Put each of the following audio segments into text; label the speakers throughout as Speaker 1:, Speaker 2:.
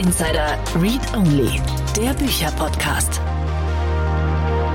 Speaker 1: Insider Read Only, der Bücherpodcast.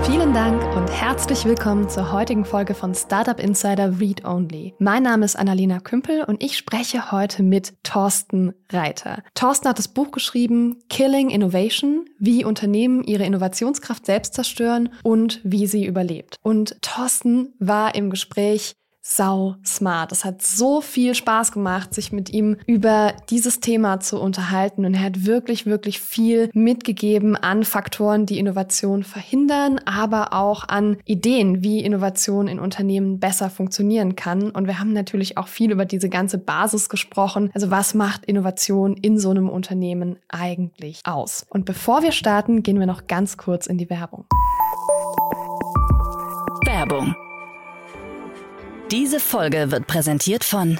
Speaker 2: Vielen Dank und herzlich willkommen zur heutigen Folge von Startup Insider Read Only. Mein Name ist Annalena Kümpel und ich spreche heute mit Thorsten Reiter. Thorsten hat das Buch geschrieben Killing Innovation, wie Unternehmen ihre Innovationskraft selbst zerstören und wie sie überlebt. Und Thorsten war im Gespräch sau smart. Es hat so viel Spaß gemacht, sich mit ihm über dieses Thema zu unterhalten. Und er hat wirklich, wirklich viel mitgegeben an Faktoren, die Innovation verhindern, aber auch an Ideen, wie Innovation in Unternehmen besser funktionieren kann. Und wir haben natürlich auch viel über diese ganze Basis gesprochen. Also was macht Innovation in so einem Unternehmen eigentlich aus? Und bevor wir starten, gehen wir noch ganz kurz in die Werbung.
Speaker 1: Werbung diese Folge wird präsentiert von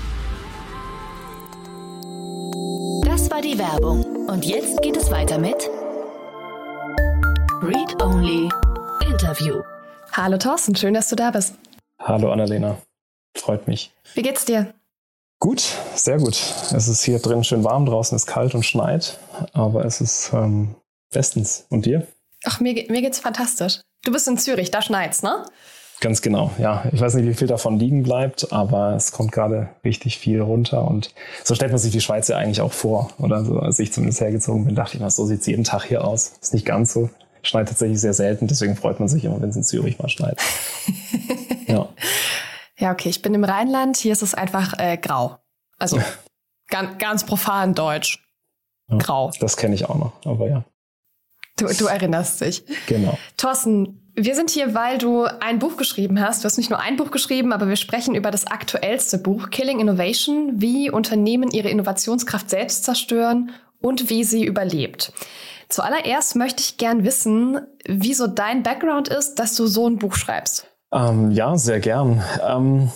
Speaker 1: die Werbung. Und jetzt geht es weiter mit Read Only Interview.
Speaker 2: Hallo Thorsten, schön, dass du da bist.
Speaker 3: Hallo Annalena, freut mich.
Speaker 2: Wie geht's dir?
Speaker 3: Gut, sehr gut. Es ist hier drin schön warm, draußen ist kalt und schneit, aber es ist ähm, bestens. Und dir?
Speaker 2: Ach, mir, mir geht's fantastisch. Du bist in Zürich, da schneit's, ne?
Speaker 3: Ganz genau, ja. Ich weiß nicht, wie viel davon liegen bleibt, aber es kommt gerade richtig viel runter und so stellt man sich die Schweiz ja eigentlich auch vor. Oder so, als ich zumindest hergezogen bin, dachte ich mal, so sieht's jeden Tag hier aus. Ist nicht ganz so. Schneit tatsächlich sehr selten, deswegen freut man sich immer, wenn es in Zürich mal schneit.
Speaker 2: ja. Ja, okay, ich bin im Rheinland, hier ist es einfach äh, grau. Also ganz, ganz profan deutsch. Grau.
Speaker 3: Ja, das kenne ich auch noch, aber ja.
Speaker 2: Du, du erinnerst dich.
Speaker 3: Genau.
Speaker 2: Thorsten, wir sind hier, weil du ein Buch geschrieben hast. Du hast nicht nur ein Buch geschrieben, aber wir sprechen über das aktuellste Buch, Killing Innovation, wie Unternehmen ihre Innovationskraft selbst zerstören und wie sie überlebt. Zuallererst möchte ich gern wissen, wieso dein Background ist, dass du so ein Buch schreibst.
Speaker 3: Ähm, ja, sehr gern. Ähm,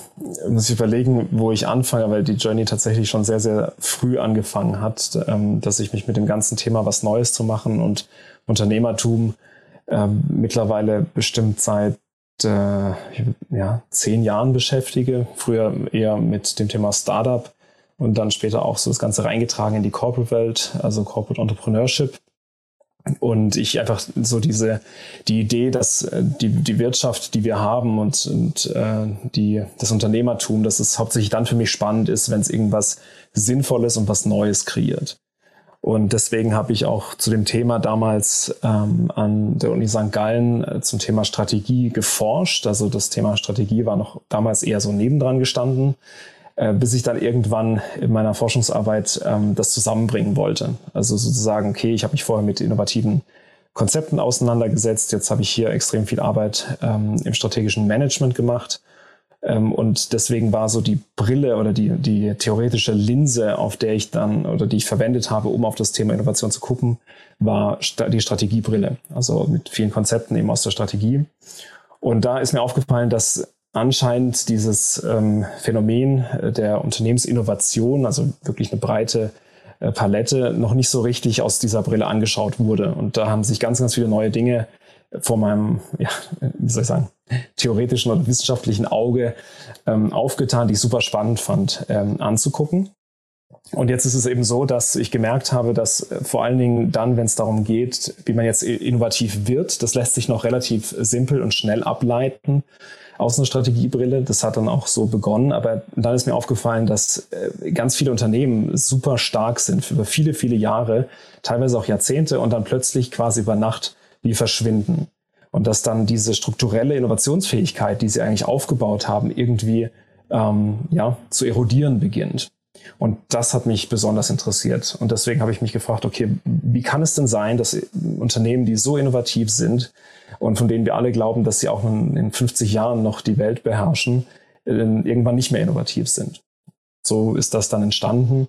Speaker 3: muss ich überlegen, wo ich anfange, weil die Journey tatsächlich schon sehr, sehr früh angefangen hat, ähm, dass ich mich mit dem ganzen Thema was Neues zu machen und Unternehmertum ähm, mittlerweile bestimmt seit äh, ja, zehn Jahren beschäftige. Früher eher mit dem Thema Startup und dann später auch so das Ganze reingetragen in die Corporate-Welt, also Corporate Entrepreneurship. Und ich einfach so diese, die Idee, dass äh, die, die Wirtschaft, die wir haben und, und äh, die, das Unternehmertum, dass es hauptsächlich dann für mich spannend ist, wenn es irgendwas Sinnvolles und was Neues kreiert. Und deswegen habe ich auch zu dem Thema damals ähm, an der Uni St. Gallen äh, zum Thema Strategie geforscht. Also das Thema Strategie war noch damals eher so nebendran gestanden, äh, bis ich dann irgendwann in meiner Forschungsarbeit ähm, das zusammenbringen wollte. Also sozusagen, okay, ich habe mich vorher mit innovativen Konzepten auseinandergesetzt. Jetzt habe ich hier extrem viel Arbeit ähm, im strategischen Management gemacht und deswegen war so die Brille oder die, die theoretische Linse, auf der ich dann oder die ich verwendet habe, um auf das Thema Innovation zu gucken, war die Strategiebrille. Also mit vielen Konzepten eben aus der Strategie. Und da ist mir aufgefallen, dass anscheinend dieses ähm, Phänomen äh, der Unternehmensinnovation, also wirklich eine breite äh, Palette, noch nicht so richtig aus dieser Brille angeschaut wurde. Und da haben sich ganz, ganz viele neue Dinge vor meinem, ja, wie soll ich sagen, theoretischen oder wissenschaftlichen Auge ähm, aufgetan, die ich super spannend fand ähm, anzugucken. Und jetzt ist es eben so, dass ich gemerkt habe, dass äh, vor allen Dingen dann, wenn es darum geht, wie man jetzt innovativ wird, das lässt sich noch relativ simpel und schnell ableiten aus einer Strategiebrille. Das hat dann auch so begonnen. Aber dann ist mir aufgefallen, dass äh, ganz viele Unternehmen super stark sind über viele, viele Jahre, teilweise auch Jahrzehnte und dann plötzlich quasi über Nacht wie verschwinden. Und dass dann diese strukturelle Innovationsfähigkeit, die sie eigentlich aufgebaut haben, irgendwie ähm, ja, zu erodieren beginnt. Und das hat mich besonders interessiert. Und deswegen habe ich mich gefragt, okay, wie kann es denn sein, dass Unternehmen, die so innovativ sind und von denen wir alle glauben, dass sie auch in 50 Jahren noch die Welt beherrschen, irgendwann nicht mehr innovativ sind? So ist das dann entstanden.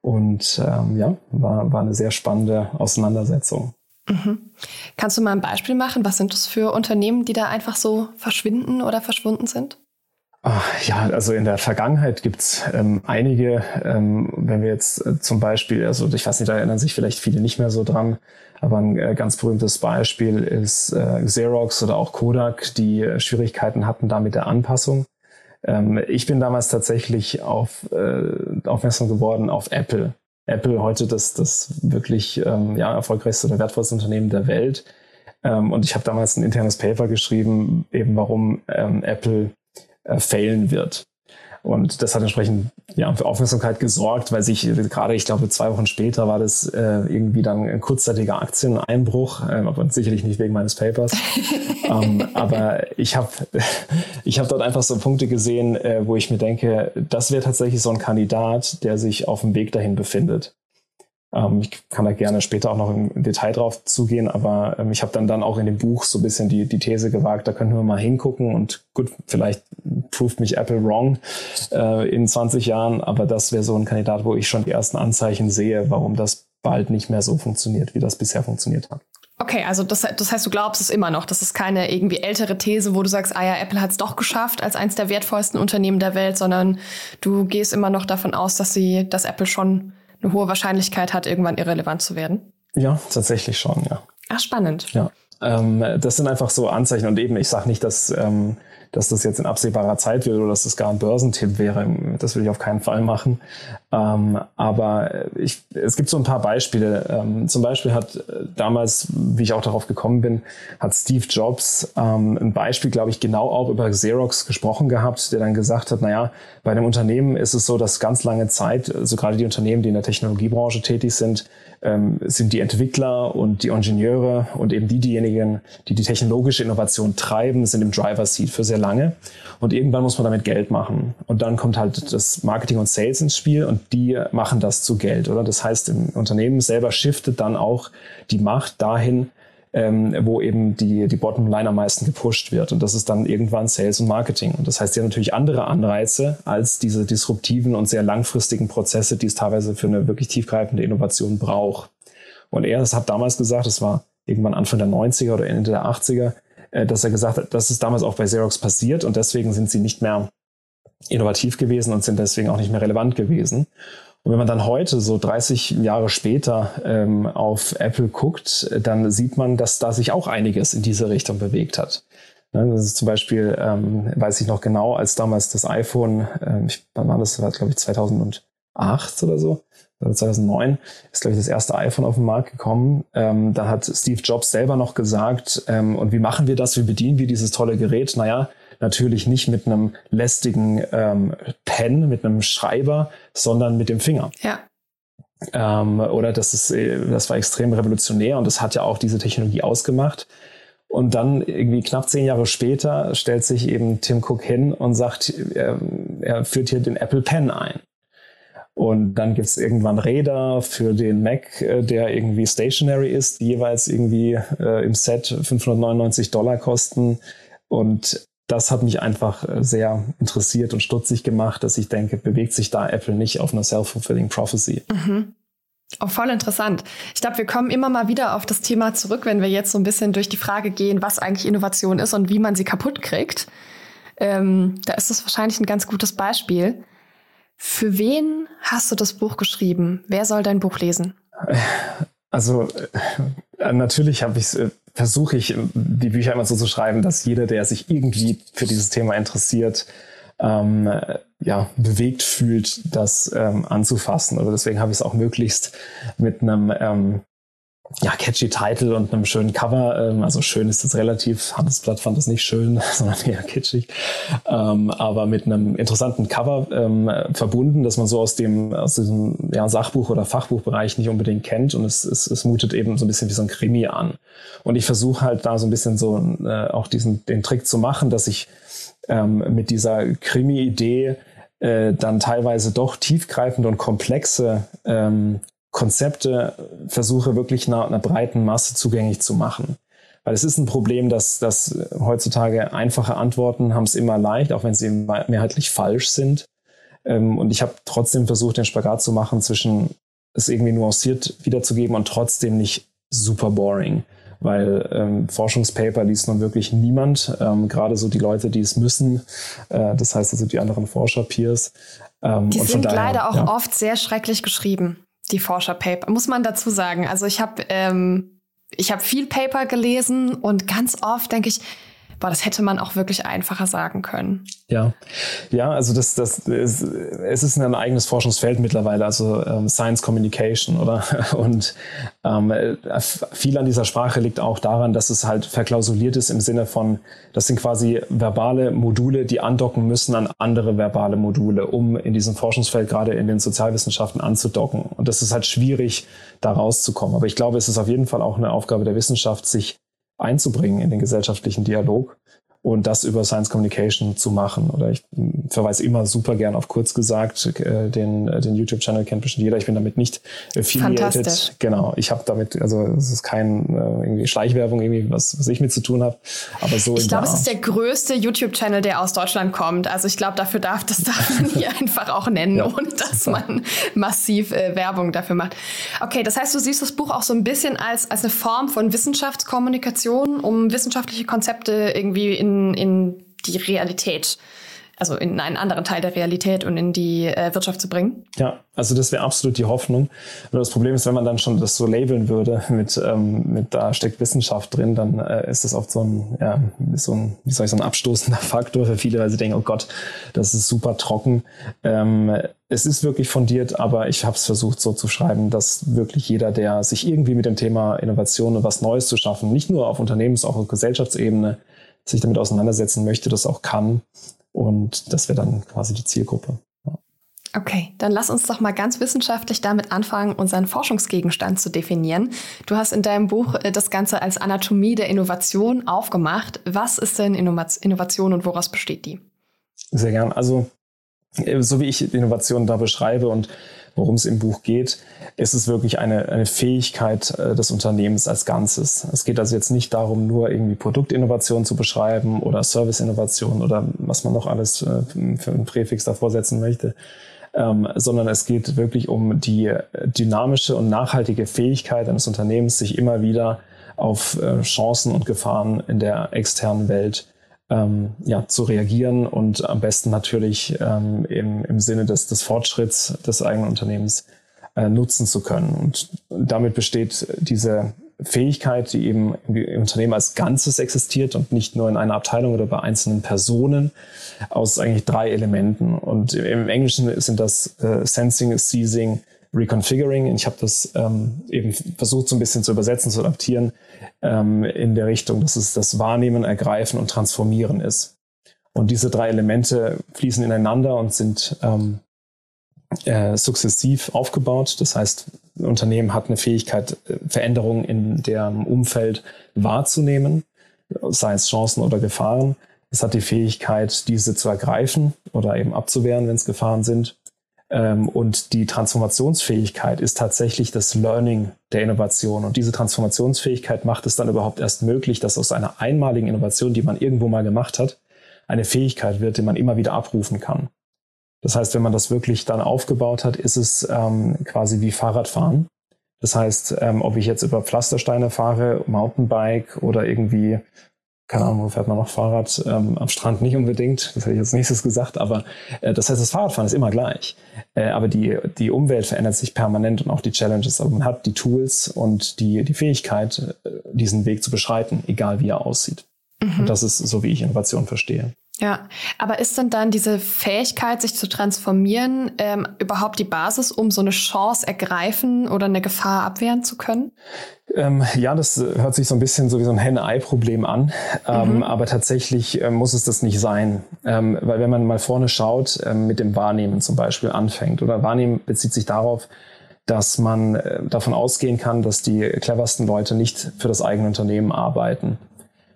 Speaker 3: Und ähm, ja, war, war eine sehr spannende Auseinandersetzung.
Speaker 2: Mhm. Kannst du mal ein Beispiel machen? Was sind das für Unternehmen, die da einfach so verschwinden oder verschwunden sind?
Speaker 3: Ach, ja, also in der Vergangenheit gibt's ähm, einige, ähm, wenn wir jetzt äh, zum Beispiel, also ich weiß nicht, da erinnern sich vielleicht viele nicht mehr so dran, aber ein äh, ganz berühmtes Beispiel ist äh, Xerox oder auch Kodak, die äh, Schwierigkeiten hatten da mit der Anpassung. Ähm, ich bin damals tatsächlich auf, äh, aufmerksam geworden auf Apple. Apple heute das, das wirklich ähm, ja, erfolgreichste oder wertvollste Unternehmen der Welt. Ähm, und ich habe damals ein internes Paper geschrieben, eben warum ähm, Apple äh, failen wird. Und das hat entsprechend ja, für Aufmerksamkeit gesorgt, weil sich gerade, ich glaube, zwei Wochen später war das äh, irgendwie dann ein kurzzeitiger Aktieneinbruch, äh, aber sicherlich nicht wegen meines Papers. ähm, aber ich habe ich hab dort einfach so Punkte gesehen, äh, wo ich mir denke, das wäre tatsächlich so ein Kandidat, der sich auf dem Weg dahin befindet. Ähm, ich kann da gerne später auch noch im Detail drauf zugehen, aber ähm, ich habe dann, dann auch in dem Buch so ein bisschen die, die These gewagt, da können wir mal hingucken und gut, vielleicht proved mich Apple wrong äh, in 20 Jahren, aber das wäre so ein Kandidat, wo ich schon die ersten Anzeichen sehe, warum das bald nicht mehr so funktioniert, wie das bisher funktioniert hat.
Speaker 2: Okay, also das, das heißt, du glaubst es immer noch. Das ist keine irgendwie ältere These, wo du sagst, ah ja, Apple hat es doch geschafft als eines der wertvollsten Unternehmen der Welt, sondern du gehst immer noch davon aus, dass sie, dass Apple schon eine hohe Wahrscheinlichkeit hat, irgendwann irrelevant zu werden?
Speaker 3: Ja, tatsächlich schon, ja.
Speaker 2: Ach, spannend.
Speaker 3: Ja. Ähm, das sind einfach so Anzeichen und eben, ich sage nicht, dass, ähm, dass das jetzt in absehbarer Zeit wird oder dass das gar ein Börsentipp wäre. Das will ich auf keinen Fall machen. Ähm, aber ich, es gibt so ein paar Beispiele. Ähm, zum Beispiel hat äh, damals, wie ich auch darauf gekommen bin, hat Steve Jobs ähm, ein Beispiel, glaube ich, genau auch über Xerox gesprochen gehabt, der dann gesagt hat, naja, bei einem Unternehmen ist es so, dass ganz lange Zeit, also gerade die Unternehmen, die in der Technologiebranche tätig sind, ähm, sind die Entwickler und die Ingenieure und eben die diejenigen, die die technologische Innovation treiben, sind im Driver Seat für sehr lange. Und irgendwann muss man damit Geld machen. Und dann kommt halt das Marketing und Sales ins Spiel und die machen das zu Geld, oder? Das heißt, im Unternehmen selber shiftet dann auch die Macht dahin, ähm, wo eben die, die Bottomline am meisten gepusht wird. Und das ist dann irgendwann Sales und Marketing. Und das heißt, ja natürlich andere Anreize als diese disruptiven und sehr langfristigen Prozesse, die es teilweise für eine wirklich tiefgreifende Innovation braucht. Und er hat damals gesagt, es war irgendwann Anfang der 90er oder Ende der 80er, äh, dass er gesagt hat, das ist damals auch bei Xerox passiert und deswegen sind sie nicht mehr innovativ gewesen und sind deswegen auch nicht mehr relevant gewesen. Und wenn man dann heute, so 30 Jahre später, ähm, auf Apple guckt, dann sieht man, dass da sich auch einiges in diese Richtung bewegt hat. Ne, das ist zum Beispiel, ähm, weiß ich noch genau, als damals das iPhone, ähm, ich, wann war das, war glaube ich 2008 oder so, 2009, ist glaube ich das erste iPhone auf den Markt gekommen. Ähm, da hat Steve Jobs selber noch gesagt, ähm, und wie machen wir das, wie bedienen wir dieses tolle Gerät? Naja, natürlich nicht mit einem lästigen ähm, Pen, mit einem Schreiber, sondern mit dem Finger.
Speaker 2: Ja.
Speaker 3: Ähm, oder das ist, äh, das war extrem revolutionär und das hat ja auch diese Technologie ausgemacht. Und dann irgendwie knapp zehn Jahre später stellt sich eben Tim Cook hin und sagt, er, er führt hier den Apple Pen ein. Und dann gibt's irgendwann Räder für den Mac, äh, der irgendwie stationary ist, die jeweils irgendwie äh, im Set 599 Dollar kosten. Und das hat mich einfach äh, sehr interessiert und stutzig gemacht, dass ich denke, bewegt sich da Apple nicht auf einer self-fulfilling prophecy.
Speaker 2: Mhm. Oh, voll interessant. Ich glaube, wir kommen immer mal wieder auf das Thema zurück, wenn wir jetzt so ein bisschen durch die Frage gehen, was eigentlich Innovation ist und wie man sie kaputt kriegt. Ähm, da ist es wahrscheinlich ein ganz gutes Beispiel. Für wen hast du das Buch geschrieben? Wer soll dein Buch lesen?
Speaker 3: Also äh, natürlich habe ich äh, versuche ich die Bücher immer so zu schreiben, dass jeder, der sich irgendwie für dieses Thema interessiert, ähm, ja, bewegt fühlt, das ähm, anzufassen. Also deswegen habe ich es auch möglichst mit einem ähm, ja, catchy Title und einem schönen Cover. Ähm, also schön ist das relativ. Handelsblatt fand das nicht schön, sondern eher kitschig. Ähm, aber mit einem interessanten Cover ähm, verbunden, dass man so aus dem, aus diesem ja, Sachbuch- oder Fachbuchbereich nicht unbedingt kennt. Und es, es, es mutet eben so ein bisschen wie so ein Krimi an. Und ich versuche halt da so ein bisschen so äh, auch diesen, den Trick zu machen, dass ich ähm, mit dieser Krimi-Idee äh, dann teilweise doch tiefgreifende und komplexe ähm, Konzepte versuche wirklich einer, einer breiten Masse zugänglich zu machen. Weil es ist ein Problem, dass, dass heutzutage einfache Antworten haben es immer leicht, auch wenn sie mehrheitlich falsch sind. Ähm, und ich habe trotzdem versucht, den Spagat zu machen zwischen es irgendwie nuanciert wiederzugeben und trotzdem nicht super boring. Weil ähm, Forschungspaper liest nun wirklich niemand, ähm, gerade so die Leute, die es müssen. Äh, das heißt also die anderen Forscher-Peers.
Speaker 2: Ähm, die sind leider auch ja. oft sehr schrecklich geschrieben, die Forscherpaper, muss man dazu sagen. Also ich habe ähm, ich habe viel Paper gelesen und ganz oft denke ich, boah, das hätte man auch wirklich einfacher sagen können.
Speaker 3: Ja, ja, also das, das ist, es ist ein eigenes Forschungsfeld mittlerweile, also ähm, Science Communication, oder? Und ähm, viel an dieser Sprache liegt auch daran, dass es halt verklausuliert ist im Sinne von, das sind quasi verbale Module, die andocken müssen an andere verbale Module, um in diesem Forschungsfeld gerade in den Sozialwissenschaften anzudocken. Und das ist halt schwierig, da rauszukommen. Aber ich glaube, es ist auf jeden Fall auch eine Aufgabe der Wissenschaft, sich einzubringen in den gesellschaftlichen Dialog und das über Science Communication zu machen. Oder ich verweise immer super gern auf kurz gesagt, äh, den, äh, den YouTube-Channel kennt bestimmt jeder. Ich bin damit nicht affiliated. Genau, ich habe damit, also es ist kein äh, irgendwie Schleichwerbung, irgendwie was, was ich mit zu tun habe. Aber so.
Speaker 2: Ich glaube, es ist der größte YouTube-Channel, der aus Deutschland kommt. Also ich glaube, dafür darf das darf man hier einfach auch nennen, ja, ohne dass super. man massiv äh, Werbung dafür macht. Okay, das heißt, du siehst das Buch auch so ein bisschen als, als eine Form von Wissenschaftskommunikation, um wissenschaftliche Konzepte irgendwie in in, die Realität also in einen anderen Teil der Realität und in die äh, Wirtschaft zu bringen?
Speaker 3: Ja, also das wäre absolut die Hoffnung. Nur das Problem ist, wenn man dann schon das so labeln würde mit, ähm, mit da steckt Wissenschaft drin, dann äh, ist das oft so ein, ja, so ein, wie soll ich, so ein abstoßender Faktor für viele, weil sie denken, oh Gott, das ist super trocken. Ähm, es ist wirklich fundiert, aber ich habe es versucht so zu schreiben, dass wirklich jeder, der sich irgendwie mit dem Thema Innovation und was Neues zu schaffen, nicht nur auf Unternehmens-, auch auf Gesellschaftsebene sich damit auseinandersetzen möchte, das auch kann. Und das wäre dann quasi die Zielgruppe.
Speaker 2: Okay, dann lass uns doch mal ganz wissenschaftlich damit anfangen, unseren Forschungsgegenstand zu definieren. Du hast in deinem Buch äh, das Ganze als Anatomie der Innovation aufgemacht. Was ist denn Innovation und woraus besteht die?
Speaker 3: Sehr gern. Also, äh, so wie ich Innovation da beschreibe und worum es im Buch geht, ist es wirklich eine, eine Fähigkeit äh, des Unternehmens als Ganzes. Es geht also jetzt nicht darum, nur irgendwie Produktinnovation zu beschreiben oder Serviceinnovation oder was man noch alles äh, für einen Präfix davor setzen möchte, ähm, sondern es geht wirklich um die dynamische und nachhaltige Fähigkeit eines Unternehmens, sich immer wieder auf äh, Chancen und Gefahren in der externen Welt ähm, ja, zu reagieren und am besten natürlich ähm, im, im Sinne des, des Fortschritts des eigenen Unternehmens äh, nutzen zu können. Und damit besteht diese Fähigkeit, die eben im Unternehmen als Ganzes existiert und nicht nur in einer Abteilung oder bei einzelnen Personen, aus eigentlich drei Elementen. Und im Englischen sind das äh, Sensing, Seizing, Reconfiguring. Ich habe das ähm, eben versucht, so ein bisschen zu übersetzen, zu adaptieren ähm, in der Richtung, dass es das Wahrnehmen, Ergreifen und Transformieren ist. Und diese drei Elemente fließen ineinander und sind ähm, äh, sukzessiv aufgebaut. Das heißt, ein Unternehmen hat eine Fähigkeit, äh, Veränderungen in deren Umfeld wahrzunehmen, sei es Chancen oder Gefahren. Es hat die Fähigkeit, diese zu ergreifen oder eben abzuwehren, wenn es Gefahren sind. Ähm, und die Transformationsfähigkeit ist tatsächlich das Learning der Innovation. Und diese Transformationsfähigkeit macht es dann überhaupt erst möglich, dass aus einer einmaligen Innovation, die man irgendwo mal gemacht hat, eine Fähigkeit wird, die man immer wieder abrufen kann. Das heißt, wenn man das wirklich dann aufgebaut hat, ist es ähm, quasi wie Fahrradfahren. Das heißt, ähm, ob ich jetzt über Pflastersteine fahre, Mountainbike oder irgendwie keine Ahnung, wo fährt man noch Fahrrad? Ähm, am Strand nicht unbedingt, das hätte ich jetzt nächstes gesagt, aber äh, das heißt, das Fahrradfahren ist immer gleich. Äh, aber die, die Umwelt verändert sich permanent und auch die Challenges. Aber man hat die Tools und die, die Fähigkeit, äh, diesen Weg zu beschreiten, egal wie er aussieht. Mhm. Und das ist so, wie ich Innovation verstehe.
Speaker 2: Ja, aber ist denn dann diese Fähigkeit, sich zu transformieren, ähm, überhaupt die Basis, um so eine Chance ergreifen oder eine Gefahr abwehren zu können?
Speaker 3: Ähm, ja, das hört sich so ein bisschen so wie so ein Henne-Ei-Problem an, ähm, mhm. aber tatsächlich äh, muss es das nicht sein, ähm, weil wenn man mal vorne schaut, ähm, mit dem Wahrnehmen zum Beispiel anfängt oder Wahrnehmen bezieht sich darauf, dass man äh, davon ausgehen kann, dass die cleversten Leute nicht für das eigene Unternehmen arbeiten.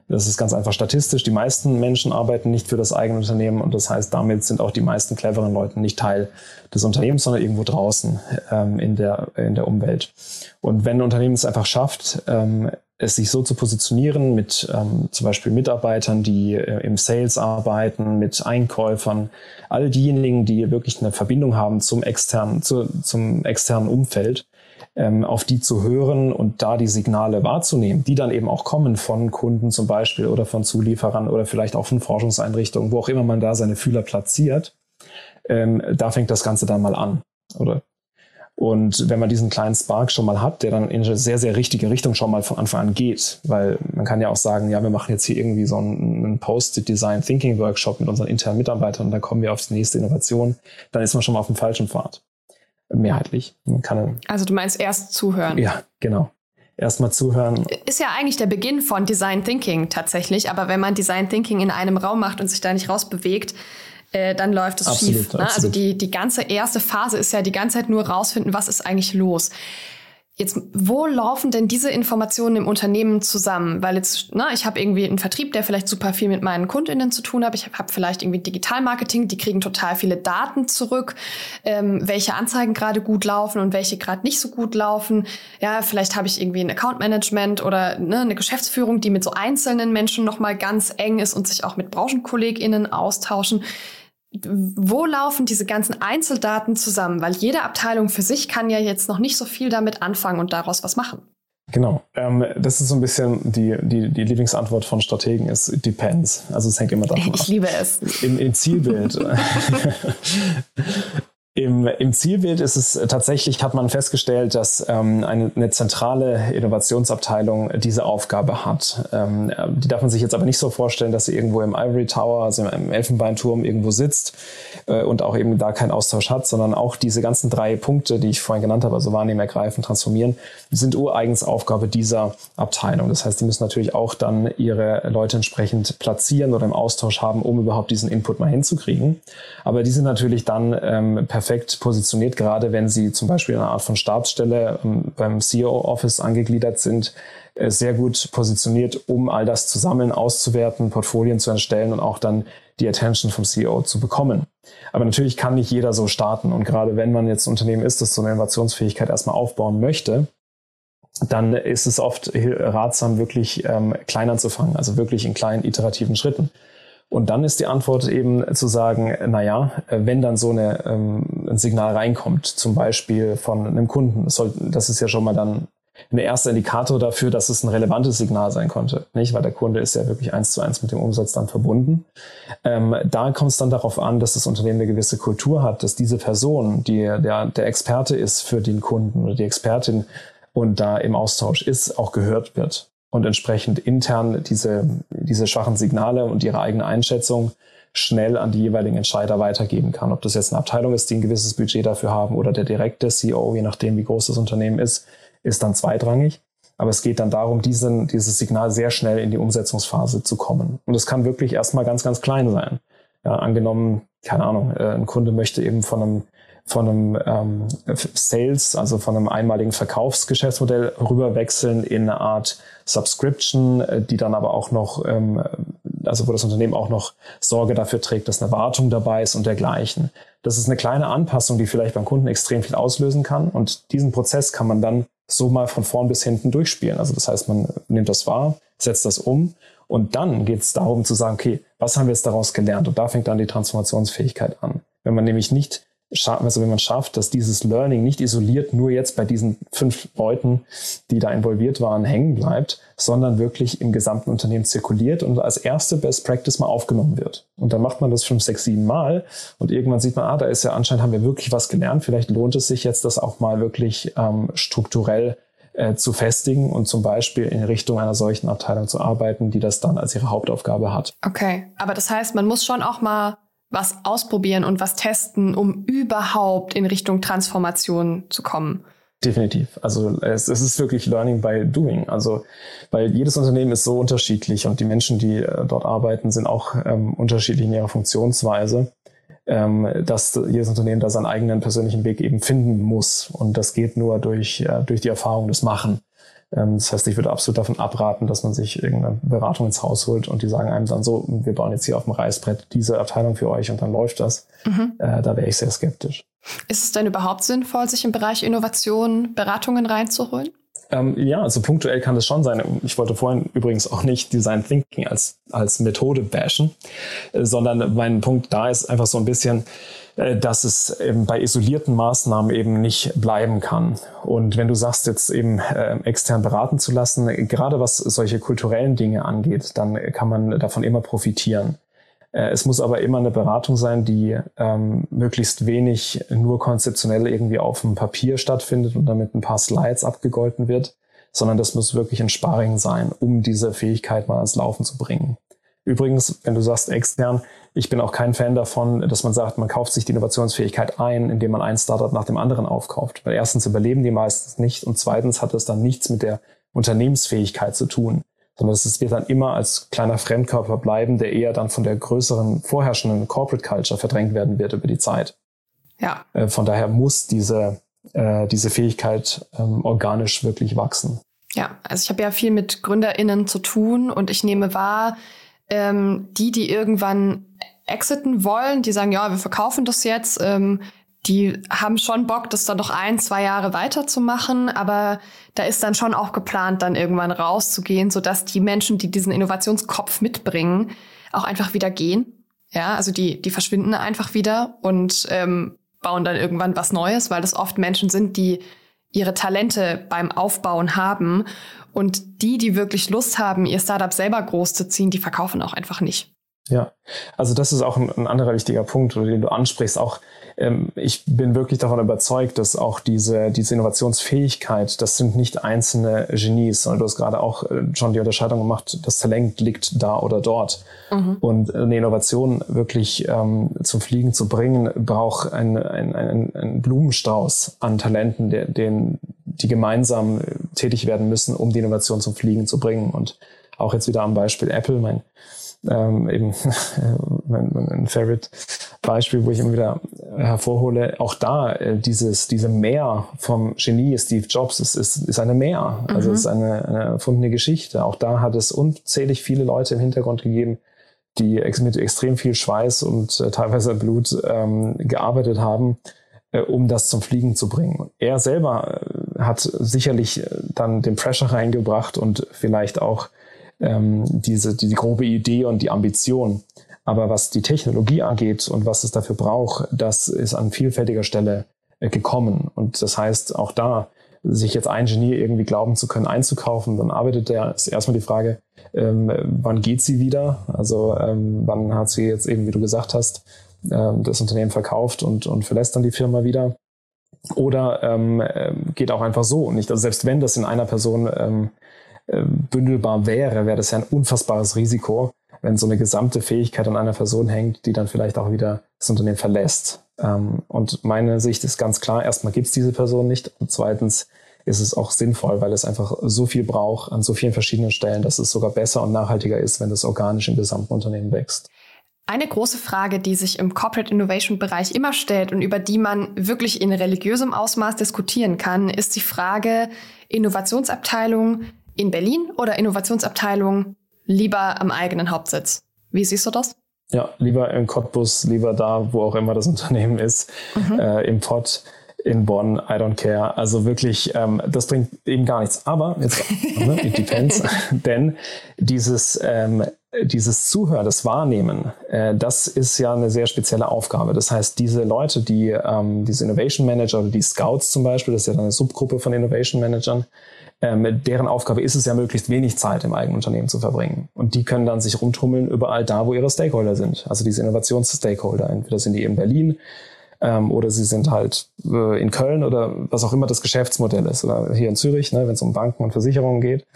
Speaker 3: Das ist ganz einfach statistisch. Die meisten Menschen arbeiten nicht für das eigene Unternehmen und das heißt, damit sind auch die meisten cleveren Leute nicht Teil des Unternehmens, sondern irgendwo draußen ähm, in, der, in der Umwelt. Und wenn ein Unternehmen es einfach schafft, ähm, es sich so zu positionieren mit ähm, zum Beispiel Mitarbeitern, die äh, im Sales arbeiten, mit Einkäufern, all diejenigen, die wirklich eine Verbindung haben zum externen, zu, zum externen Umfeld, ähm, auf die zu hören und da die Signale wahrzunehmen, die dann eben auch kommen von Kunden zum Beispiel oder von Zulieferern oder vielleicht auch von Forschungseinrichtungen, wo auch immer man da seine Fühler platziert. Ähm, da fängt das Ganze dann mal an. Oder und wenn man diesen kleinen Spark schon mal hat, der dann in eine sehr, sehr richtige Richtung schon mal von Anfang an geht, weil man kann ja auch sagen, ja, wir machen jetzt hier irgendwie so einen, Post-Design Thinking Workshop mit unseren internen Mitarbeitern und dann kommen wir auf die nächste Innovation, dann ist man schon mal auf dem falschen Pfad. Mehrheitlich. Man kann,
Speaker 2: also du meinst erst zuhören.
Speaker 3: Ja, genau erstmal zuhören.
Speaker 2: Ist ja eigentlich der Beginn von Design Thinking tatsächlich, aber wenn man Design Thinking in einem Raum macht und sich da nicht rausbewegt, äh, dann läuft es absolut, schief. Ne? Also die, die ganze erste Phase ist ja die ganze Zeit nur rausfinden, was ist eigentlich los. Jetzt, wo laufen denn diese Informationen im Unternehmen zusammen? Weil jetzt, ne, ich habe irgendwie einen Vertrieb, der vielleicht super viel mit meinen KundInnen zu tun hat. Ich habe vielleicht irgendwie Digitalmarketing, die kriegen total viele Daten zurück, ähm, welche Anzeigen gerade gut laufen und welche gerade nicht so gut laufen. Ja, vielleicht habe ich irgendwie ein Account Management oder ne, eine Geschäftsführung, die mit so einzelnen Menschen nochmal ganz eng ist und sich auch mit BranchenkollegInnen austauschen wo laufen diese ganzen Einzeldaten zusammen? Weil jede Abteilung für sich kann ja jetzt noch nicht so viel damit anfangen und daraus was machen.
Speaker 3: Genau. Ähm, das ist so ein bisschen die, die, die Lieblingsantwort von Strategen ist depends. Also es hängt immer davon
Speaker 2: ich ab. Ich liebe es.
Speaker 3: Im, im Zielbild Im, Im Zielbild ist es tatsächlich, hat man festgestellt, dass ähm, eine, eine zentrale Innovationsabteilung diese Aufgabe hat. Ähm, die darf man sich jetzt aber nicht so vorstellen, dass sie irgendwo im Ivory Tower, also im Elfenbeinturm irgendwo sitzt äh, und auch eben da keinen Austausch hat, sondern auch diese ganzen drei Punkte, die ich vorhin genannt habe, also wahrnehmen, ergreifen, transformieren, sind ureigens Aufgabe dieser Abteilung. Das heißt, die müssen natürlich auch dann ihre Leute entsprechend platzieren oder im Austausch haben, um überhaupt diesen Input mal hinzukriegen. Aber die sind natürlich dann ähm, perfekt positioniert, gerade wenn sie zum Beispiel in einer Art von Stabsstelle ähm, beim CEO-Office angegliedert sind, äh, sehr gut positioniert, um all das zu sammeln, auszuwerten, Portfolien zu erstellen und auch dann die Attention vom CEO zu bekommen. Aber natürlich kann nicht jeder so starten. Und gerade wenn man jetzt ein Unternehmen ist, das so eine Innovationsfähigkeit erstmal aufbauen möchte, dann ist es oft ratsam, wirklich ähm, klein anzufangen, also wirklich in kleinen iterativen Schritten. Und dann ist die Antwort eben zu sagen, na ja, wenn dann so eine, ähm, ein Signal reinkommt, zum Beispiel von einem Kunden, das, soll, das ist ja schon mal dann ein erster Indikator dafür, dass es ein relevantes Signal sein konnte, nicht? Weil der Kunde ist ja wirklich eins zu eins mit dem Umsatz dann verbunden. Ähm, da kommt es dann darauf an, dass das Unternehmen eine gewisse Kultur hat, dass diese Person, die der, der Experte ist für den Kunden oder die Expertin und da im Austausch ist, auch gehört wird und entsprechend intern diese, diese schwachen Signale und ihre eigene Einschätzung schnell an die jeweiligen Entscheider weitergeben kann. Ob das jetzt eine Abteilung ist, die ein gewisses Budget dafür haben oder der direkte CEO, je nachdem, wie groß das Unternehmen ist, ist dann zweitrangig. Aber es geht dann darum, diesen, dieses Signal sehr schnell in die Umsetzungsphase zu kommen. Und es kann wirklich erstmal ganz, ganz klein sein. Ja, angenommen, keine Ahnung, äh, ein Kunde möchte eben von einem von einem ähm, Sales, also von einem einmaligen Verkaufsgeschäftsmodell rüberwechseln in eine Art Subscription, äh, die dann aber auch noch, ähm, also wo das Unternehmen auch noch Sorge dafür trägt, dass eine Wartung dabei ist und dergleichen. Das ist eine kleine Anpassung, die vielleicht beim Kunden extrem viel auslösen kann. Und diesen Prozess kann man dann so mal von vorn bis hinten durchspielen. Also das heißt, man nimmt das wahr, setzt das um und dann geht es darum zu sagen, okay, was haben wir jetzt daraus gelernt? Und da fängt dann die Transformationsfähigkeit an. Wenn man nämlich nicht also wenn man schafft, dass dieses Learning nicht isoliert nur jetzt bei diesen fünf Leuten, die da involviert waren, hängen bleibt, sondern wirklich im gesamten Unternehmen zirkuliert und als erste Best Practice mal aufgenommen wird. Und dann macht man das fünf, sechs, sieben Mal und irgendwann sieht man, ah, da ist ja anscheinend haben wir wirklich was gelernt. Vielleicht lohnt es sich jetzt, das auch mal wirklich ähm, strukturell äh, zu festigen und zum Beispiel in Richtung einer solchen Abteilung zu arbeiten, die das dann als ihre Hauptaufgabe hat.
Speaker 2: Okay, aber das heißt, man muss schon auch mal was ausprobieren und was testen, um überhaupt in Richtung Transformation zu kommen.
Speaker 3: Definitiv. Also es, es, ist wirklich Learning by Doing. Also weil jedes Unternehmen ist so unterschiedlich und die Menschen, die äh, dort arbeiten, sind auch ähm, unterschiedlich in ihrer Funktionsweise, ähm, dass jedes Unternehmen da seinen eigenen persönlichen Weg eben finden muss. Und das geht nur durch, äh, durch die Erfahrung des Machen. Ähm, das heißt, ich würde absolut davon abraten, dass man sich irgendeine Beratung ins Haus holt und die sagen einem dann so, wir bauen jetzt hier auf dem Reißbrett diese Abteilung für euch und dann läuft das. Mhm. Äh, da wäre ich sehr skeptisch.
Speaker 2: Ist es denn überhaupt sinnvoll, sich im Bereich Innovation Beratungen reinzuholen?
Speaker 3: Ähm, ja, also punktuell kann das schon sein. Ich wollte vorhin übrigens auch nicht Design Thinking als, als Methode bashen, äh, sondern mein Punkt da ist einfach so ein bisschen, dass es bei isolierten Maßnahmen eben nicht bleiben kann. Und wenn du sagst, jetzt eben äh, extern beraten zu lassen, gerade was solche kulturellen Dinge angeht, dann kann man davon immer profitieren. Äh, es muss aber immer eine Beratung sein, die ähm, möglichst wenig nur konzeptionell irgendwie auf dem Papier stattfindet und damit ein paar Slides abgegolten wird, sondern das muss wirklich ein Sparring sein, um diese Fähigkeit mal ans Laufen zu bringen. Übrigens, wenn du sagst extern, ich bin auch kein Fan davon, dass man sagt, man kauft sich die Innovationsfähigkeit ein, indem man ein Startup nach dem anderen aufkauft. Weil erstens überleben die meistens nicht und zweitens hat es dann nichts mit der Unternehmensfähigkeit zu tun sondern es wird dann immer als kleiner Fremdkörper bleiben, der eher dann von der größeren vorherrschenden Corporate Culture verdrängt werden wird über die Zeit.
Speaker 2: Ja.
Speaker 3: Äh, von daher muss diese, äh, diese Fähigkeit ähm, organisch wirklich wachsen.
Speaker 2: Ja, also ich habe ja viel mit GründerInnen zu tun und ich nehme wahr, ähm, die, die irgendwann exiten wollen, die sagen, ja, wir verkaufen das jetzt, ähm, die haben schon Bock, das dann noch ein, zwei Jahre weiterzumachen, aber da ist dann schon auch geplant, dann irgendwann rauszugehen, sodass die Menschen, die diesen Innovationskopf mitbringen, auch einfach wieder gehen. Ja, also die, die verschwinden einfach wieder und ähm, bauen dann irgendwann was Neues, weil das oft Menschen sind, die ihre Talente beim Aufbauen haben. Und die, die wirklich Lust haben, ihr Startup selber groß zu ziehen, die verkaufen auch einfach nicht.
Speaker 3: Ja, also das ist auch ein, ein anderer wichtiger Punkt, den du ansprichst. Auch ähm, ich bin wirklich davon überzeugt, dass auch diese, diese Innovationsfähigkeit, das sind nicht einzelne Genies, sondern du hast gerade auch äh, schon die Unterscheidung gemacht, das Talent liegt da oder dort. Mhm. Und eine Innovation wirklich ähm, zum Fliegen zu bringen, braucht ein, ein, ein, ein Blumenstrauß an Talenten, der, den, die gemeinsam tätig werden müssen, um die Innovation zum Fliegen zu bringen. Und auch jetzt wieder am Beispiel Apple, mein ähm, eben mein, mein Favorite-Beispiel, wo ich immer wieder hervorhole, auch da äh, dieses, diese Mehr vom Genie Steve Jobs ist, ist, ist eine Mehr. Also mhm. es ist eine, eine erfundene Geschichte. Auch da hat es unzählig viele Leute im Hintergrund gegeben, die mit extrem viel Schweiß und äh, teilweise Blut ähm, gearbeitet haben, äh, um das zum Fliegen zu bringen. Er selber äh, hat sicherlich äh, dann den Pressure reingebracht und vielleicht auch ähm, diese, die, die grobe Idee und die Ambition. Aber was die Technologie angeht und was es dafür braucht, das ist an vielfältiger Stelle äh, gekommen. Und das heißt, auch da, sich jetzt ein Genie irgendwie glauben zu können, einzukaufen, dann arbeitet der, ist erstmal die Frage, ähm, wann geht sie wieder? Also ähm, wann hat sie jetzt eben, wie du gesagt hast, ähm, das Unternehmen verkauft und, und verlässt dann die Firma wieder? Oder ähm, äh, geht auch einfach so nicht. Also selbst wenn das in einer Person ähm, äh, bündelbar wäre, wäre das ja ein unfassbares Risiko, wenn so eine gesamte Fähigkeit an einer Person hängt, die dann vielleicht auch wieder das Unternehmen verlässt. Ähm, und meine Sicht ist ganz klar, erstmal gibt es diese Person nicht und zweitens ist es auch sinnvoll, weil es einfach so viel braucht an so vielen verschiedenen Stellen, dass es sogar besser und nachhaltiger ist, wenn das organisch im gesamten Unternehmen wächst.
Speaker 2: Eine große Frage, die sich im Corporate Innovation Bereich immer stellt und über die man wirklich in religiösem Ausmaß diskutieren kann, ist die Frage Innovationsabteilung in Berlin oder Innovationsabteilung lieber am eigenen Hauptsitz? Wie siehst du das?
Speaker 3: Ja, lieber in Cottbus, lieber da, wo auch immer das Unternehmen ist, mhm. äh, im Pott in Bonn, I don't care. Also wirklich, ähm, das bringt eben gar nichts. Aber jetzt, ne, it depends, denn dieses, ähm, dieses Zuhören, das Wahrnehmen, äh, das ist ja eine sehr spezielle Aufgabe. Das heißt, diese Leute, die ähm, diese Innovation Manager oder die Scouts zum Beispiel, das ist ja dann eine Subgruppe von Innovation Managern, ähm, deren Aufgabe ist es ja, möglichst wenig Zeit im eigenen Unternehmen zu verbringen. Und die können dann sich rumtummeln überall da, wo ihre Stakeholder sind. Also diese Innovationsstakeholder. Entweder sind die in Berlin ähm, oder sie sind halt äh, in Köln oder was auch immer das Geschäftsmodell ist. Oder hier in Zürich, ne, wenn es um Banken und Versicherungen geht.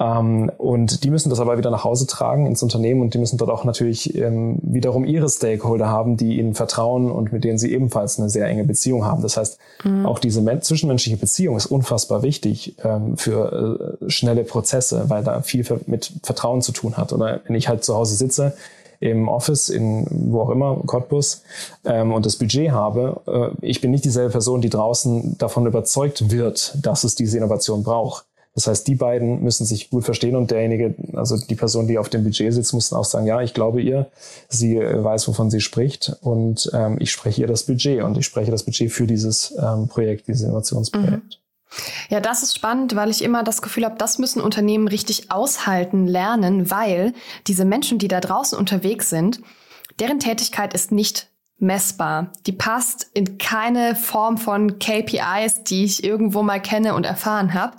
Speaker 3: Ähm, und die müssen das aber wieder nach Hause tragen ins Unternehmen und die müssen dort auch natürlich ähm, wiederum ihre Stakeholder haben, die ihnen vertrauen und mit denen sie ebenfalls eine sehr enge Beziehung haben. Das heißt, mhm. auch diese zwischenmenschliche Beziehung ist unfassbar wichtig ähm, für äh, schnelle Prozesse, weil da viel mit Vertrauen zu tun hat. Oder wenn ich halt zu Hause sitze, im Office, in wo auch immer, Cottbus, ähm, und das Budget habe, äh, ich bin nicht dieselbe Person, die draußen davon überzeugt wird, dass es diese Innovation braucht. Das heißt, die beiden müssen sich gut verstehen und derjenige, also die Person, die auf dem Budget sitzt, muss dann auch sagen, ja, ich glaube ihr, sie äh, weiß, wovon sie spricht und ähm, ich spreche ihr das Budget und ich spreche das Budget für dieses ähm, Projekt, dieses Innovationsprojekt. Mhm.
Speaker 2: Ja, das ist spannend, weil ich immer das Gefühl habe, das müssen Unternehmen richtig aushalten, lernen, weil diese Menschen, die da draußen unterwegs sind, deren Tätigkeit ist nicht messbar. Die passt in keine Form von KPIs, die ich irgendwo mal kenne und erfahren habe.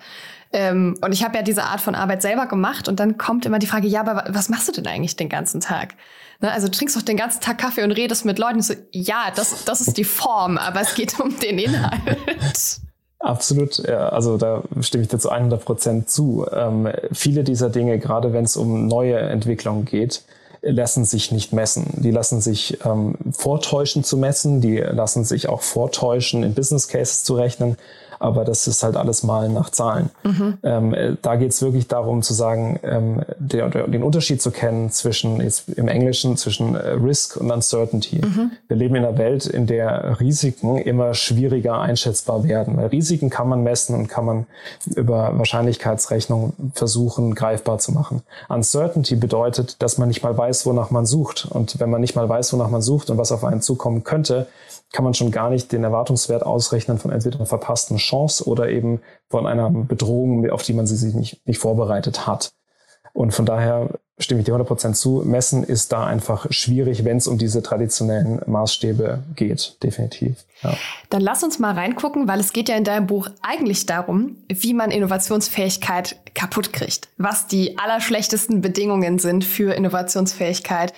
Speaker 2: Ähm, und ich habe ja diese Art von Arbeit selber gemacht und dann kommt immer die Frage, ja, aber was machst du denn eigentlich den ganzen Tag? Ne, also trinkst doch den ganzen Tag Kaffee und redest mit Leuten. So, ja, das, das ist die Form, aber es geht um den Inhalt.
Speaker 3: Absolut, ja, also da stimme ich dir zu 100 Prozent zu. Ähm, viele dieser Dinge, gerade wenn es um neue Entwicklungen geht, lassen sich nicht messen. Die lassen sich ähm, vortäuschen zu messen, die lassen sich auch vortäuschen, in Business Cases zu rechnen aber das ist halt alles mal nach Zahlen. Mhm. Ähm, äh, da geht es wirklich darum zu sagen, ähm, der, der, den Unterschied zu kennen zwischen jetzt im Englischen zwischen äh, Risk und Uncertainty. Mhm. Wir leben in einer Welt, in der Risiken immer schwieriger einschätzbar werden. Weil Risiken kann man messen und kann man über Wahrscheinlichkeitsrechnung versuchen greifbar zu machen. Uncertainty bedeutet, dass man nicht mal weiß, wonach man sucht. Und wenn man nicht mal weiß, wonach man sucht und was auf einen zukommen könnte, kann man schon gar nicht den Erwartungswert ausrechnen von entweder einer verpassten Chance oder eben von einer Bedrohung, auf die man sich nicht, nicht vorbereitet hat. Und von daher stimme ich dir 100% zu. Messen ist da einfach schwierig, wenn es um diese traditionellen Maßstäbe geht, definitiv. Ja.
Speaker 2: Dann lass uns mal reingucken, weil es geht ja in deinem Buch eigentlich darum, wie man Innovationsfähigkeit kaputt kriegt. Was die allerschlechtesten Bedingungen sind für Innovationsfähigkeit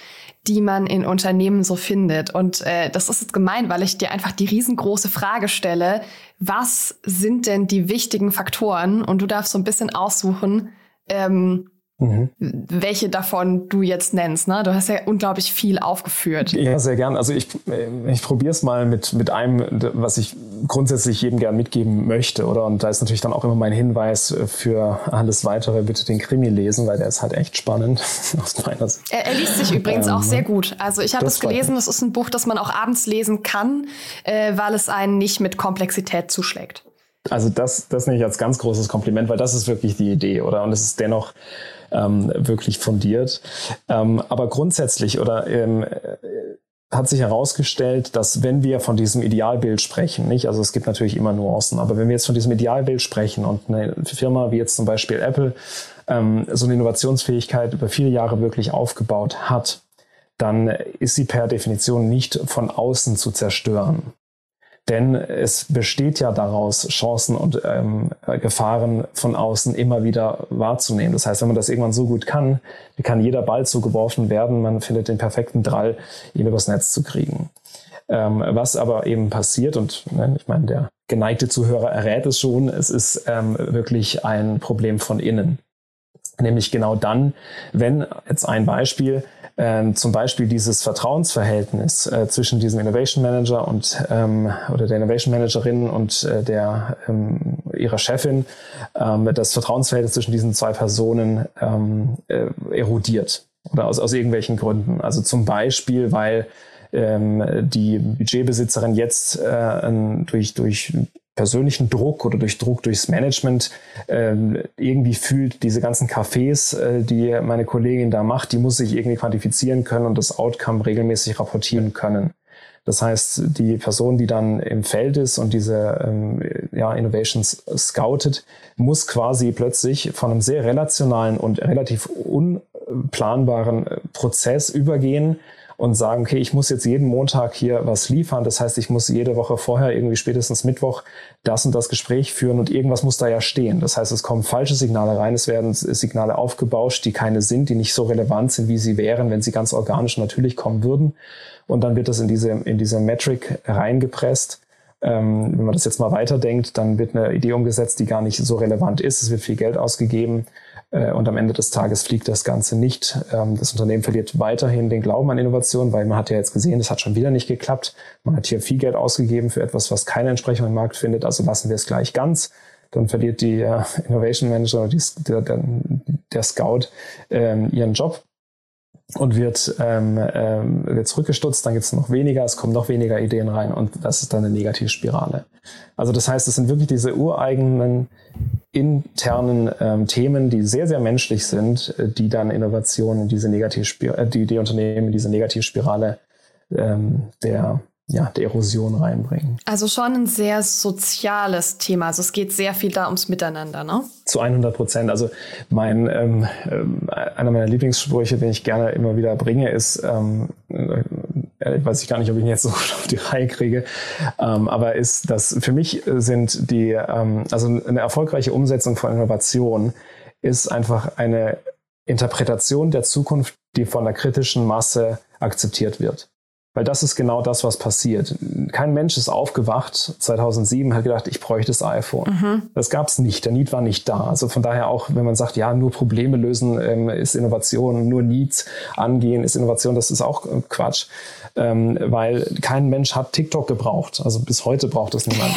Speaker 2: die man in Unternehmen so findet. Und äh, das ist jetzt gemein, weil ich dir einfach die riesengroße Frage stelle, was sind denn die wichtigen Faktoren? Und du darfst so ein bisschen aussuchen, ähm, Mhm. welche davon du jetzt nennst. Ne? Du hast ja unglaublich viel aufgeführt.
Speaker 3: Ja, sehr gern. Also ich, äh, ich probiere es mal mit, mit einem, was ich grundsätzlich jedem gern mitgeben möchte. Oder? Und da ist natürlich dann auch immer mein Hinweis für alles Weitere, bitte den Krimi lesen, weil der ist halt echt spannend aus
Speaker 2: meiner Sicht. Er, er liest sich übrigens ähm, auch sehr gut. Also ich habe es gelesen, es ist ein Buch, das man auch abends lesen kann, äh, weil es einen nicht mit Komplexität zuschlägt.
Speaker 3: Also das, das nehme ich als ganz großes Kompliment, weil das ist wirklich die Idee, oder? Und es ist dennoch ähm, wirklich fundiert. Ähm, aber grundsätzlich oder ähm, hat sich herausgestellt, dass wenn wir von diesem Idealbild sprechen, nicht, also es gibt natürlich immer Nuancen, aber wenn wir jetzt von diesem Idealbild sprechen und eine Firma wie jetzt zum Beispiel Apple ähm, so eine Innovationsfähigkeit über viele Jahre wirklich aufgebaut hat, dann ist sie per Definition nicht von außen zu zerstören. Denn es besteht ja daraus, Chancen und ähm, Gefahren von außen immer wieder wahrzunehmen. Das heißt, wenn man das irgendwann so gut kann, kann jeder Ball zugeworfen werden. Man findet den perfekten Drall, ihn übers Netz zu kriegen. Ähm, was aber eben passiert, und ne, ich meine, der geneigte Zuhörer errät es schon, es ist ähm, wirklich ein Problem von innen. Nämlich genau dann, wenn, jetzt ein Beispiel, ähm, zum Beispiel dieses Vertrauensverhältnis äh, zwischen diesem Innovation Manager und ähm, oder der Innovation Managerin und äh, der ähm, ihrer Chefin, ähm, das Vertrauensverhältnis zwischen diesen zwei Personen ähm, äh, erodiert oder aus, aus irgendwelchen Gründen. Also zum Beispiel, weil ähm, die Budgetbesitzerin jetzt äh, durch, durch persönlichen Druck oder durch Druck durchs Management ähm, irgendwie fühlt, diese ganzen Cafés, äh, die meine Kollegin da macht, die muss sich irgendwie quantifizieren können und das Outcome regelmäßig rapportieren können. Das heißt, die Person, die dann im Feld ist und diese ähm, ja, Innovations scoutet, muss quasi plötzlich von einem sehr relationalen und relativ unplanbaren äh, Prozess übergehen, und sagen, okay, ich muss jetzt jeden Montag hier was liefern. Das heißt, ich muss jede Woche vorher, irgendwie spätestens Mittwoch, das und das Gespräch führen und irgendwas muss da ja stehen. Das heißt, es kommen falsche Signale rein, es werden Signale aufgebauscht, die keine sind, die nicht so relevant sind, wie sie wären, wenn sie ganz organisch natürlich kommen würden. Und dann wird das in diese, in diese Metric reingepresst. Ähm, wenn man das jetzt mal weiterdenkt, dann wird eine Idee umgesetzt, die gar nicht so relevant ist. Es wird viel Geld ausgegeben und am Ende des Tages fliegt das Ganze nicht. Ähm, das Unternehmen verliert weiterhin den Glauben an Innovation, weil man hat ja jetzt gesehen, es hat schon wieder nicht geklappt. Man hat hier viel Geld ausgegeben für etwas, was keine Entsprechung im Markt findet. Also lassen wir es gleich ganz. Dann verliert die äh, Innovation Manager oder die, der, der, der Scout ähm, ihren Job und wird, ähm, ähm, wird zurückgestutzt, dann gibt es noch weniger, es kommen noch weniger Ideen rein und das ist dann eine Negativspirale. Also das heißt, es sind wirklich diese ureigenen internen ähm, Themen, die sehr, sehr menschlich sind, äh, die dann Innovationen in diese Negativspirale, äh, die, die Unternehmen diese Negativspirale ähm, der ja, der Erosion reinbringen.
Speaker 2: Also schon ein sehr soziales Thema. Also es geht sehr viel da ums Miteinander, ne?
Speaker 3: Zu 100 Prozent. Also mein, ähm, äh, einer meiner Lieblingssprüche, den ich gerne immer wieder bringe, ist, ähm, äh, weiß ich gar nicht, ob ich ihn jetzt so auf die Reihe kriege, ähm, aber ist, dass für mich sind die, ähm, also eine erfolgreiche Umsetzung von Innovation ist einfach eine Interpretation der Zukunft, die von der kritischen Masse akzeptiert wird. Weil das ist genau das, was passiert. Kein Mensch ist aufgewacht 2007, hat gedacht, ich bräuchte das iPhone. Mhm. Das gab es nicht. Der Need war nicht da. Also von daher auch, wenn man sagt, ja, nur Probleme lösen ähm, ist Innovation, nur Needs angehen ist Innovation, das ist auch äh, Quatsch. Ähm, weil kein Mensch hat TikTok gebraucht. Also bis heute braucht es niemand.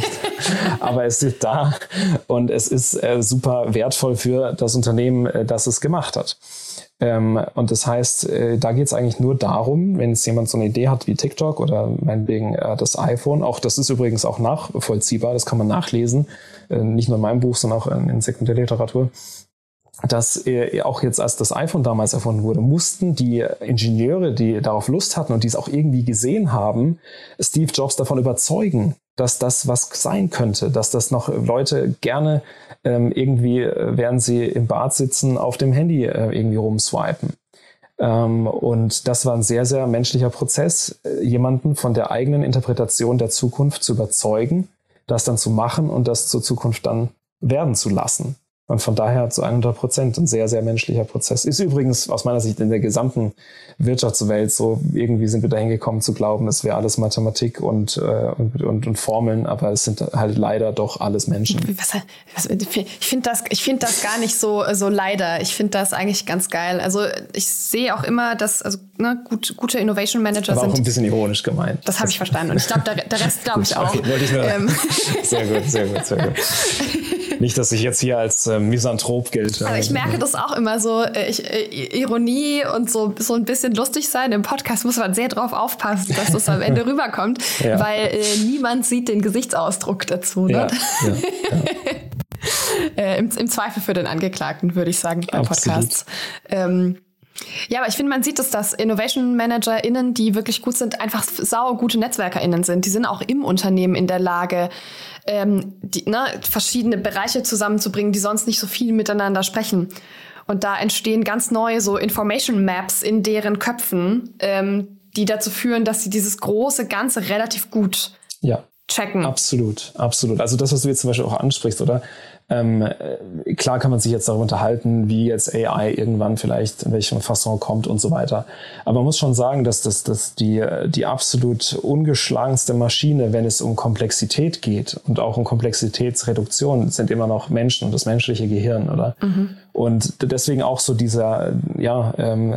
Speaker 3: Aber es ist da und es ist äh, super wertvoll für das Unternehmen, äh, das es gemacht hat. Ähm, und das heißt, äh, da geht es eigentlich nur darum, wenn jetzt jemand so eine Idee hat wie TikTok oder meinetwegen äh, das iPhone, auch das ist übrigens auch nachvollziehbar, das kann man nachlesen, äh, nicht nur in meinem Buch, sondern auch in, in Sekundärliteratur, dass äh, auch jetzt, als das iPhone damals erfunden wurde, mussten die Ingenieure, die darauf Lust hatten und die es auch irgendwie gesehen haben, Steve Jobs davon überzeugen, dass das was sein könnte, dass das noch Leute gerne ähm, irgendwie, äh, während sie im Bad sitzen, auf dem Handy äh, irgendwie rumswipen. Ähm, und das war ein sehr, sehr menschlicher Prozess, äh, jemanden von der eigenen Interpretation der Zukunft zu überzeugen, das dann zu machen und das zur Zukunft dann werden zu lassen. Und von daher zu 100 Prozent ein sehr, sehr menschlicher Prozess. Ist übrigens aus meiner Sicht in der gesamten Wirtschaftswelt so, irgendwie sind wir dahin gekommen zu glauben, es wäre alles Mathematik und, äh, und, und, und, Formeln, aber es sind halt leider doch alles Menschen.
Speaker 2: Was, was, ich finde das, ich finde das gar nicht so, so leider. Ich finde das eigentlich ganz geil. Also ich sehe auch immer, dass, also ne, gut, gute Innovation Manager
Speaker 3: aber
Speaker 2: sind.
Speaker 3: auch ein bisschen ironisch gemeint.
Speaker 2: Das habe ich verstanden. Und ich glaube, der, der Rest glaube ich auch. Okay, ich
Speaker 3: nur, ähm. Sehr gut, sehr gut, sehr gut. Nicht, dass ich jetzt hier als äh, Misanthrop gilt.
Speaker 2: Aber ich merke das auch immer so, äh, ich, äh, Ironie und so, so ein bisschen lustig sein. Im Podcast muss man sehr drauf aufpassen, dass das am Ende rüberkommt, ja. weil äh, niemand sieht den Gesichtsausdruck dazu. Ne? Ja, ja, äh, im, Im Zweifel für den Angeklagten, würde ich sagen, bei Podcasts. Ähm, ja, aber ich finde, man sieht es, dass Innovation ManagerInnen, die wirklich gut sind, einfach sau gute NetzwerkerInnen sind. Die sind auch im Unternehmen in der Lage, ähm, die, ne, verschiedene Bereiche zusammenzubringen, die sonst nicht so viel miteinander sprechen. Und da entstehen ganz neue so Information Maps in deren Köpfen, ähm, die dazu führen, dass sie dieses große Ganze relativ gut
Speaker 3: ja.
Speaker 2: checken.
Speaker 3: Absolut, absolut. Also das, was du jetzt zum Beispiel auch ansprichst, oder? Ähm, äh, klar kann man sich jetzt darüber unterhalten, wie jetzt AI irgendwann vielleicht in welchem Fasson kommt und so weiter. Aber man muss schon sagen, dass das dass die, die absolut ungeschlagenste Maschine, wenn es um Komplexität geht und auch um Komplexitätsreduktion, sind immer noch Menschen und das menschliche Gehirn, oder? Mhm. Und deswegen auch so dieser, ja, ähm,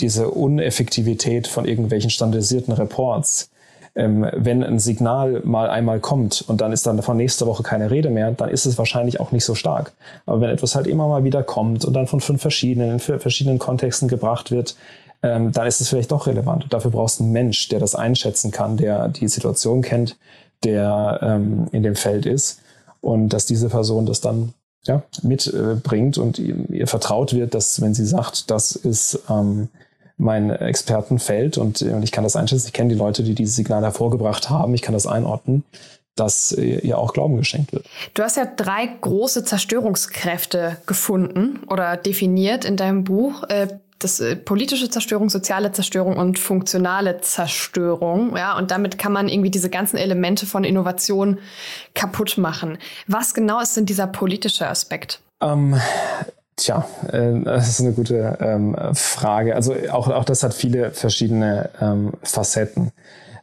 Speaker 3: diese Uneffektivität von irgendwelchen standardisierten Reports ähm, wenn ein Signal mal einmal kommt und dann ist dann von nächster Woche keine Rede mehr, dann ist es wahrscheinlich auch nicht so stark. Aber wenn etwas halt immer mal wieder kommt und dann von fünf verschiedenen, in verschiedenen Kontexten gebracht wird, ähm, dann ist es vielleicht doch relevant. Und dafür brauchst du einen Mensch, der das einschätzen kann, der die Situation kennt, der ähm, in dem Feld ist und dass diese Person das dann ja, mitbringt äh, und ihr, ihr, vertraut wird, dass wenn sie sagt, das ist ähm, mein Expertenfeld und, und ich kann das einschätzen. Ich kenne die Leute, die dieses Signal hervorgebracht haben. Ich kann das einordnen dass ihr auch Glauben geschenkt wird.
Speaker 2: Du hast ja drei große Zerstörungskräfte gefunden oder definiert in deinem Buch. Äh, das äh, politische Zerstörung, soziale Zerstörung und funktionale Zerstörung. Ja, und damit kann man irgendwie diese ganzen Elemente von Innovation kaputt machen. Was genau ist denn dieser politische Aspekt?
Speaker 3: Ähm, Tja, äh, das ist eine gute ähm, Frage. Also auch, auch das hat viele verschiedene ähm, Facetten.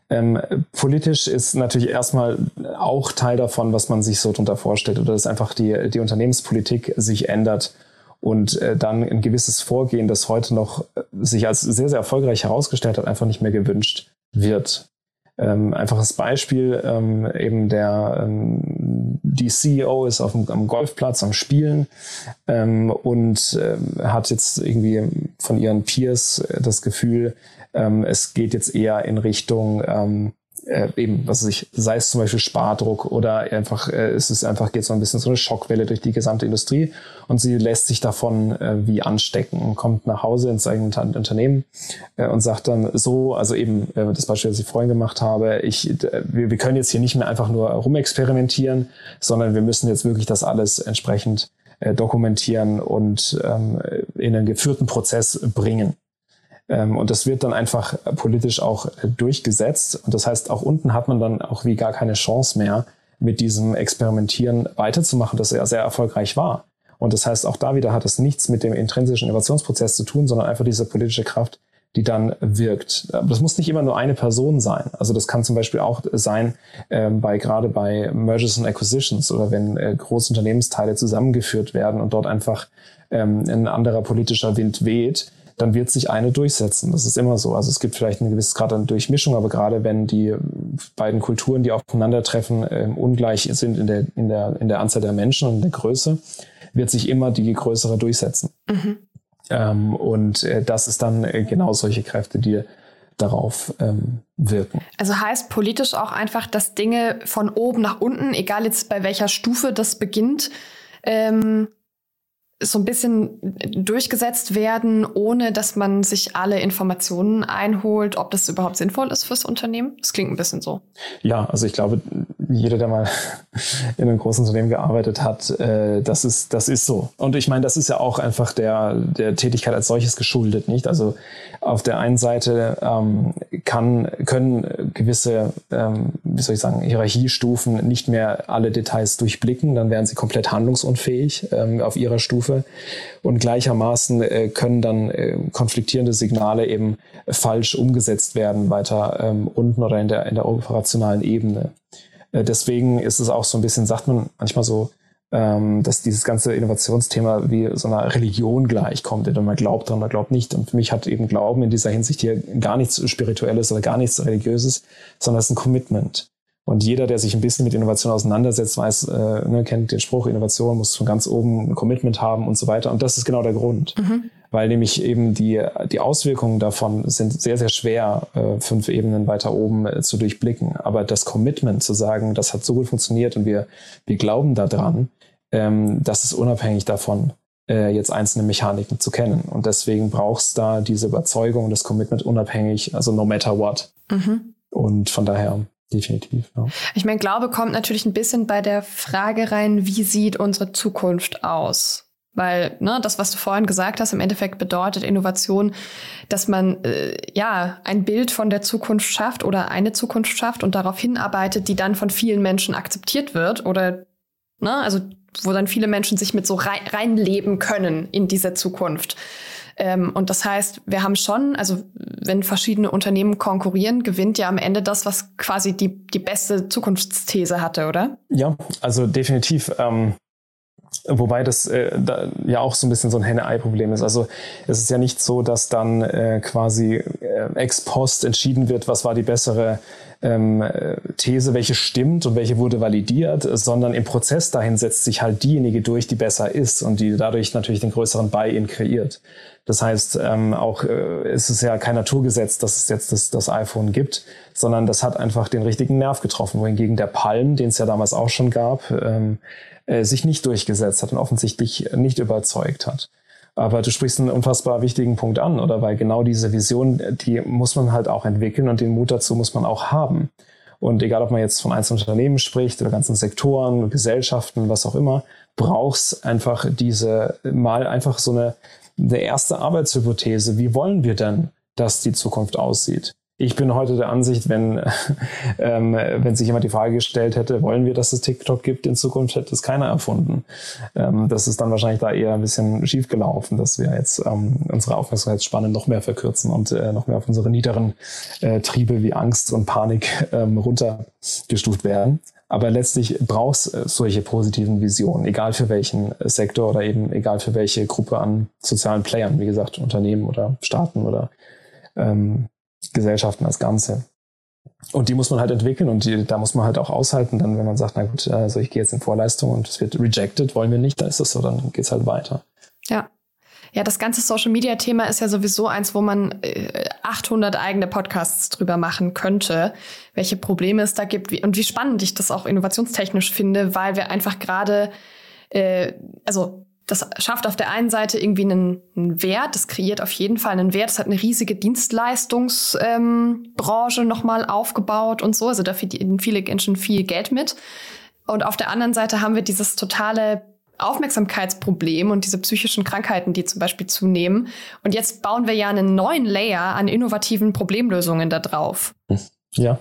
Speaker 3: Ähm, politisch ist natürlich erstmal auch Teil davon, was man sich so darunter vorstellt, oder dass einfach die, die Unternehmenspolitik sich ändert und äh, dann ein gewisses Vorgehen, das heute noch äh, sich als sehr, sehr erfolgreich herausgestellt hat, einfach nicht mehr gewünscht wird. Ähm, einfaches Beispiel, ähm, eben der ähm, die CEO ist auf dem am Golfplatz am Spielen ähm, und ähm, hat jetzt irgendwie von ihren Peers äh, das Gefühl, ähm, es geht jetzt eher in Richtung äh, eben, was weiß ich, sei es zum Beispiel Spardruck oder einfach, äh, es ist einfach, geht so ein bisschen so eine Schockwelle durch die gesamte Industrie und sie lässt sich davon äh, wie anstecken und kommt nach Hause ins eigene Unternehmen äh, und sagt dann so, also eben äh, das Beispiel, das ich vorhin gemacht habe, ich, äh, wir, wir können jetzt hier nicht mehr einfach nur rumexperimentieren, sondern wir müssen jetzt wirklich das alles entsprechend äh, dokumentieren und ähm, in einen geführten Prozess bringen. Ähm, und das wird dann einfach politisch auch äh, durchgesetzt. Und das heißt, auch unten hat man dann auch wie gar keine Chance mehr, mit diesem Experimentieren weiterzumachen, das ja sehr erfolgreich war. Und das heißt, auch da wieder hat es nichts mit dem intrinsischen Innovationsprozess zu tun, sondern einfach diese politische Kraft, die dann wirkt. Das muss nicht immer nur eine Person sein. Also das kann zum Beispiel auch sein, ähm, bei gerade bei Mergers and Acquisitions oder wenn äh, große Unternehmensteile zusammengeführt werden und dort einfach ähm, ein anderer politischer Wind weht, dann wird sich eine durchsetzen. Das ist immer so. Also es gibt vielleicht ein gewisses Grad an Durchmischung, aber gerade wenn die beiden Kulturen, die aufeinandertreffen, äh, ungleich sind in der, in, der, in der Anzahl der Menschen und in der Größe, wird sich immer die größere durchsetzen. Mhm. Ähm, und äh, das ist dann äh, genau solche Kräfte, die darauf ähm, wirken.
Speaker 2: Also heißt politisch auch einfach, dass Dinge von oben nach unten, egal jetzt bei welcher Stufe das beginnt, ähm, so ein bisschen durchgesetzt werden, ohne dass man sich alle Informationen einholt, ob das überhaupt sinnvoll ist fürs Unternehmen? Das klingt ein bisschen so.
Speaker 3: Ja, also ich glaube, jeder, der mal in einem großen Unternehmen gearbeitet hat, äh, das ist, das ist so. Und ich meine, das ist ja auch einfach der, der Tätigkeit als solches geschuldet, nicht? Also auf der einen Seite ähm, kann, können gewisse, ähm, wie soll ich sagen, Hierarchiestufen nicht mehr alle Details durchblicken, dann wären sie komplett handlungsunfähig ähm, auf ihrer Stufe. Und gleichermaßen äh, können dann äh, konfliktierende Signale eben falsch umgesetzt werden, weiter ähm, unten oder in der, in der operationalen Ebene. Äh, deswegen ist es auch so ein bisschen, sagt man manchmal so, ähm, dass dieses ganze Innovationsthema wie so einer Religion gleichkommt, entweder man glaubt oder glaubt nicht. Und für mich hat eben Glauben in dieser Hinsicht hier gar nichts Spirituelles oder gar nichts Religiöses, sondern es ist ein Commitment. Und jeder, der sich ein bisschen mit Innovation auseinandersetzt, weiß, äh, ne, kennt den Spruch, Innovation muss von ganz oben ein Commitment haben und so weiter. Und das ist genau der Grund. Mhm. Weil nämlich eben die, die Auswirkungen davon sind sehr, sehr schwer, äh, fünf Ebenen weiter oben äh, zu durchblicken. Aber das Commitment zu sagen, das hat so gut funktioniert und wir, wir glauben daran, ähm, das ist unabhängig davon, äh, jetzt einzelne Mechaniken zu kennen. Und deswegen brauchst da diese Überzeugung und das Commitment unabhängig, also no matter what. Mhm. Und von daher definitiv. Ja.
Speaker 2: Ich meine, Glaube kommt natürlich ein bisschen bei der Frage rein, wie sieht unsere Zukunft aus? Weil ne, das, was du vorhin gesagt hast, im Endeffekt bedeutet Innovation, dass man äh, ja ein Bild von der Zukunft schafft oder eine Zukunft schafft und darauf hinarbeitet, die dann von vielen Menschen akzeptiert wird oder ne, also wo dann viele Menschen sich mit so rein, reinleben können in diese Zukunft. Ähm, und das heißt, wir haben schon, also wenn verschiedene Unternehmen konkurrieren, gewinnt ja am Ende das, was quasi die, die beste Zukunftsthese hatte, oder?
Speaker 3: Ja, also definitiv. Ähm Wobei das äh, da ja auch so ein bisschen so ein Henne-Ei-Problem ist. Also es ist ja nicht so, dass dann äh, quasi äh, ex post entschieden wird, was war die bessere ähm, These, welche stimmt und welche wurde validiert, sondern im Prozess dahin setzt sich halt diejenige durch, die besser ist und die dadurch natürlich den größeren Buy-in kreiert. Das heißt, ähm, auch äh, ist es ja kein Naturgesetz, dass es jetzt das, das iPhone gibt, sondern das hat einfach den richtigen Nerv getroffen, wohingegen der Palm, den es ja damals auch schon gab, ähm, äh, sich nicht durchgesetzt hat und offensichtlich nicht überzeugt hat. Aber du sprichst einen unfassbar wichtigen Punkt an, oder? Weil genau diese Vision, die muss man halt auch entwickeln und den Mut dazu muss man auch haben. Und egal, ob man jetzt von einzelnen Unternehmen spricht oder ganzen Sektoren, Gesellschaften, was auch immer, brauchst einfach diese mal einfach so eine, eine erste Arbeitshypothese. Wie wollen wir denn, dass die Zukunft aussieht? Ich bin heute der Ansicht, wenn, ähm, wenn sich jemand die Frage gestellt hätte, wollen wir, dass es TikTok gibt in Zukunft, hätte es keiner erfunden. Ähm, das ist dann wahrscheinlich da eher ein bisschen schief gelaufen, dass wir jetzt ähm, unsere Aufmerksamkeitsspanne noch mehr verkürzen und äh, noch mehr auf unsere niederen äh, Triebe wie Angst und Panik ähm, runtergestuft werden. Aber letztlich brauchst äh, solche positiven Visionen, egal für welchen Sektor oder eben egal für welche Gruppe an sozialen Playern, wie gesagt, Unternehmen oder Staaten oder ähm, Gesellschaften als Ganze. Und die muss man halt entwickeln und die, da muss man halt auch aushalten, dann wenn man sagt, na gut, also ich gehe jetzt in Vorleistung und es wird rejected, wollen wir nicht, dann ist das so, dann geht's halt weiter.
Speaker 2: Ja. Ja, das ganze Social-Media-Thema ist ja sowieso eins, wo man äh, 800 eigene Podcasts drüber machen könnte, welche Probleme es da gibt und wie spannend ich das auch innovationstechnisch finde, weil wir einfach gerade, äh, also das schafft auf der einen Seite irgendwie einen, einen, Wert, das kreiert auf jeden Fall einen Wert, es hat eine riesige Dienstleistungsbranche ähm, nochmal aufgebaut und so, also da verdienen viele Menschen viel Geld mit. Und auf der anderen Seite haben wir dieses totale Aufmerksamkeitsproblem und diese psychischen Krankheiten, die zum Beispiel zunehmen. Und jetzt bauen wir ja einen neuen Layer an innovativen Problemlösungen da drauf.
Speaker 3: Ja,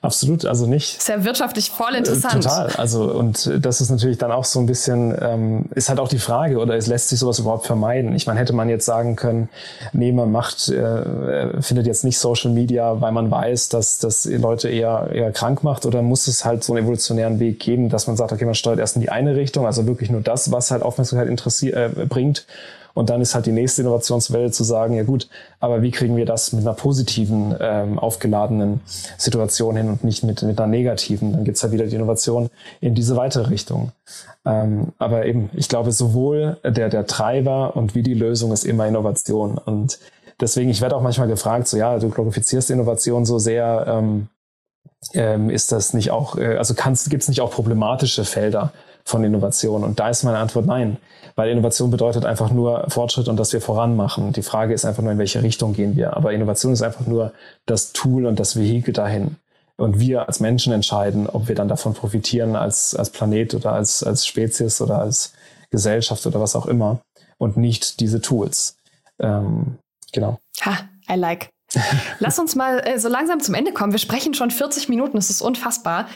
Speaker 3: absolut. Also nicht.
Speaker 2: Ist ja wirtschaftlich voll interessant.
Speaker 3: Äh, total. Also, und das ist natürlich dann auch so ein bisschen, ähm, ist halt auch die Frage, oder es lässt sich sowas überhaupt vermeiden? Ich meine, hätte man jetzt sagen können, nee, man macht, äh, findet jetzt nicht Social Media, weil man weiß, dass das Leute eher, eher krank macht, oder muss es halt so einen evolutionären Weg geben, dass man sagt, okay, man steuert erst in die eine Richtung, also wirklich nur das, was halt Aufmerksamkeit interessiert, äh, bringt und dann ist halt die nächste Innovationswelle zu sagen, ja gut, aber wie kriegen wir das mit einer positiven, ähm, aufgeladenen Situation hin und nicht mit, mit einer negativen? Dann gibt's halt wieder die Innovation in diese weitere Richtung. Ähm, aber eben, ich glaube, sowohl der, der Treiber und wie die Lösung ist immer Innovation. Und deswegen, ich werde auch manchmal gefragt, so ja, du glorifizierst Innovation so sehr, ähm, ähm, ist das nicht auch, äh, also gibt es nicht auch problematische Felder von Innovation? Und da ist meine Antwort nein. Weil Innovation bedeutet einfach nur Fortschritt und dass wir voran machen. Die Frage ist einfach nur, in welche Richtung gehen wir. Aber Innovation ist einfach nur das Tool und das Vehikel dahin. Und wir als Menschen entscheiden, ob wir dann davon profitieren als, als Planet oder als, als Spezies oder als Gesellschaft oder was auch immer. Und nicht diese Tools. Ähm, genau.
Speaker 2: Ha, I like. Lass uns mal äh, so langsam zum Ende kommen. Wir sprechen schon 40 Minuten, das ist unfassbar.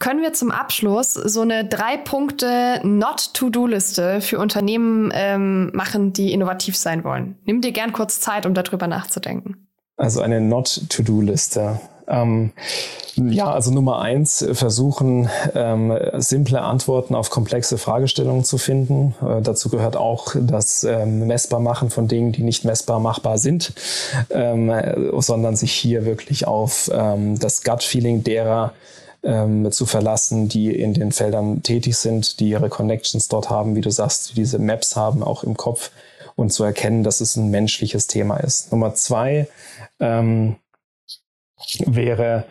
Speaker 2: Können wir zum Abschluss so eine drei Punkte Not-to-Do-Liste für Unternehmen ähm, machen, die innovativ sein wollen? Nimm dir gern kurz Zeit, um darüber nachzudenken.
Speaker 3: Also eine Not-to-Do-Liste. Ähm, ja, also Nummer eins, versuchen ähm, simple Antworten auf komplexe Fragestellungen zu finden. Äh, dazu gehört auch das ähm, Messbarmachen von Dingen, die nicht messbar machbar sind, ähm, sondern sich hier wirklich auf ähm, das Gut-Feeling derer ähm, zu verlassen, die in den Feldern tätig sind, die ihre Connections dort haben, wie du sagst, die diese Maps haben, auch im Kopf und zu erkennen, dass es ein menschliches Thema ist. Nummer zwei ähm, wäre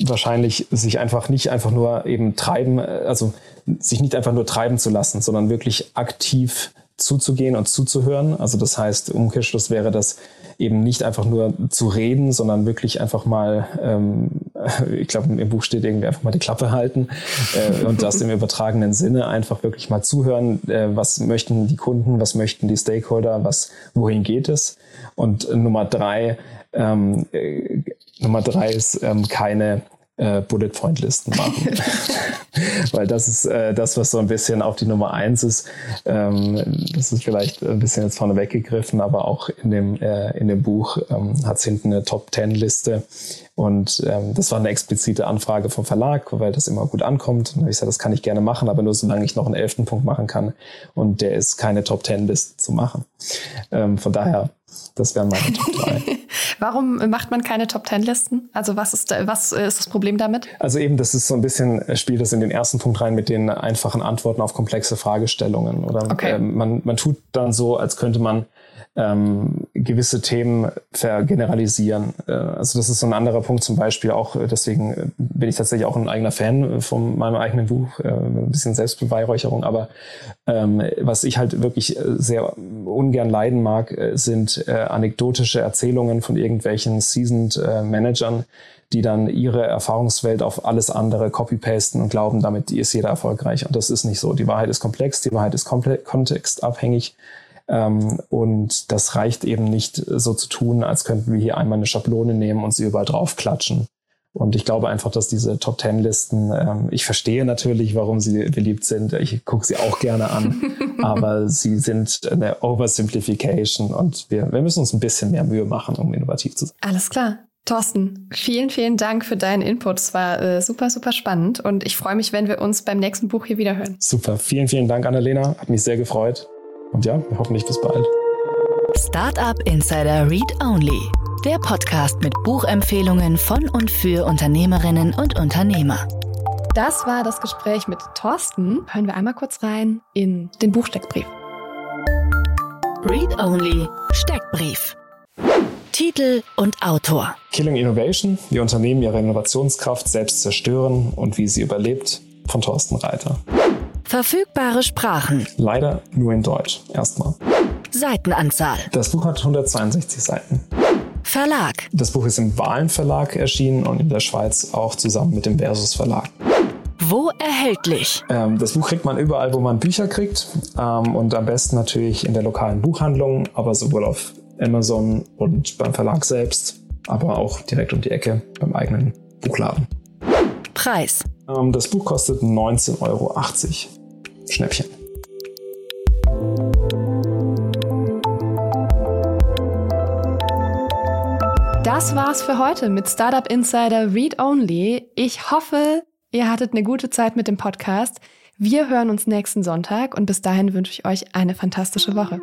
Speaker 3: wahrscheinlich sich einfach nicht einfach nur eben treiben, also sich nicht einfach nur treiben zu lassen, sondern wirklich aktiv zuzugehen und zuzuhören. Also das heißt, Umkehrschluss wäre das eben nicht einfach nur zu reden, sondern wirklich einfach mal, ähm, ich glaube im Buch steht irgendwie einfach mal die Klappe halten äh, und das im übertragenen Sinne einfach wirklich mal zuhören, äh, was möchten die Kunden, was möchten die Stakeholder, was, wohin geht es. Und Nummer drei, ähm, äh, Nummer drei ist ähm, keine äh, Bullet Point Listen machen. Weil das ist äh, das, was so ein bisschen auf die Nummer eins ist. Ähm, das ist vielleicht ein bisschen jetzt vorne weggegriffen, aber auch in dem, äh, in dem Buch ähm, hat es hinten eine Top Ten Liste. Und ähm, das war eine explizite Anfrage vom Verlag, weil das immer gut ankommt. Und ich gesagt, das kann ich gerne machen, aber nur solange ich noch einen elften Punkt machen kann. Und der ist keine Top Ten Liste zu machen. Ähm, von daher das wären meine Top 3.
Speaker 2: Warum macht man keine Top 10 Listen? Also was ist, was ist das Problem damit?
Speaker 3: Also eben, das ist so ein bisschen, spielt das in den ersten Punkt rein mit den einfachen Antworten auf komplexe Fragestellungen. Oder okay. äh, man, man tut dann so, als könnte man ähm, gewisse Themen vergeneralisieren. Äh, also das ist so ein anderer Punkt zum Beispiel auch, äh, deswegen äh, bin ich tatsächlich auch ein eigener Fan von meinem eigenen Buch, äh, ein bisschen Selbstbeweihräucherung, aber ähm, was ich halt wirklich äh, sehr ungern leiden mag, sind äh, anekdotische Erzählungen von irgendwelchen Seasoned äh, Managern, die dann ihre Erfahrungswelt auf alles andere copy-pasten und glauben, damit ist jeder erfolgreich. Und das ist nicht so. Die Wahrheit ist komplex, die Wahrheit ist kontextabhängig. Ähm, und das reicht eben nicht so zu tun, als könnten wir hier einmal eine Schablone nehmen und sie überall drauf klatschen. Und ich glaube einfach, dass diese Top Ten Listen, ähm, ich verstehe natürlich, warum sie beliebt sind. Ich gucke sie auch gerne an, aber sie sind eine Oversimplification und wir, wir müssen uns ein bisschen mehr Mühe machen, um innovativ zu sein.
Speaker 2: Alles klar. Thorsten, vielen, vielen Dank für deinen Input. Es war äh, super, super spannend und ich freue mich, wenn wir uns beim nächsten Buch hier wieder hören.
Speaker 3: Super. Vielen, vielen Dank, Annalena. Hat mich sehr gefreut. Und ja, hoffentlich bis bald.
Speaker 1: Startup Insider Read Only. Der Podcast mit Buchempfehlungen von und für Unternehmerinnen und Unternehmer.
Speaker 2: Das war das Gespräch mit Thorsten. Hören wir einmal kurz rein in den Buchsteckbrief.
Speaker 1: Read Only Steckbrief. Titel und Autor.
Speaker 3: Killing Innovation, wie Unternehmen ihre Innovationskraft selbst zerstören und wie sie überlebt, von Thorsten Reiter.
Speaker 1: Verfügbare Sprachen.
Speaker 3: Leider nur in Deutsch, erstmal.
Speaker 1: Seitenanzahl.
Speaker 3: Das Buch hat 162 Seiten.
Speaker 1: Verlag.
Speaker 3: Das Buch ist im Wahlen Verlag erschienen und in der Schweiz auch zusammen mit dem Versus Verlag.
Speaker 1: Wo erhältlich?
Speaker 3: Ähm, das Buch kriegt man überall, wo man Bücher kriegt ähm, und am besten natürlich in der lokalen Buchhandlung, aber sowohl auf Amazon und beim Verlag selbst, aber auch direkt um die Ecke beim eigenen Buchladen.
Speaker 1: Preis.
Speaker 3: Ähm, das Buch kostet 19,80 Euro. Schnäppchen.
Speaker 2: Das war's für heute mit Startup Insider Read Only. Ich hoffe, ihr hattet eine gute Zeit mit dem Podcast. Wir hören uns nächsten Sonntag und bis dahin wünsche ich euch eine fantastische Woche.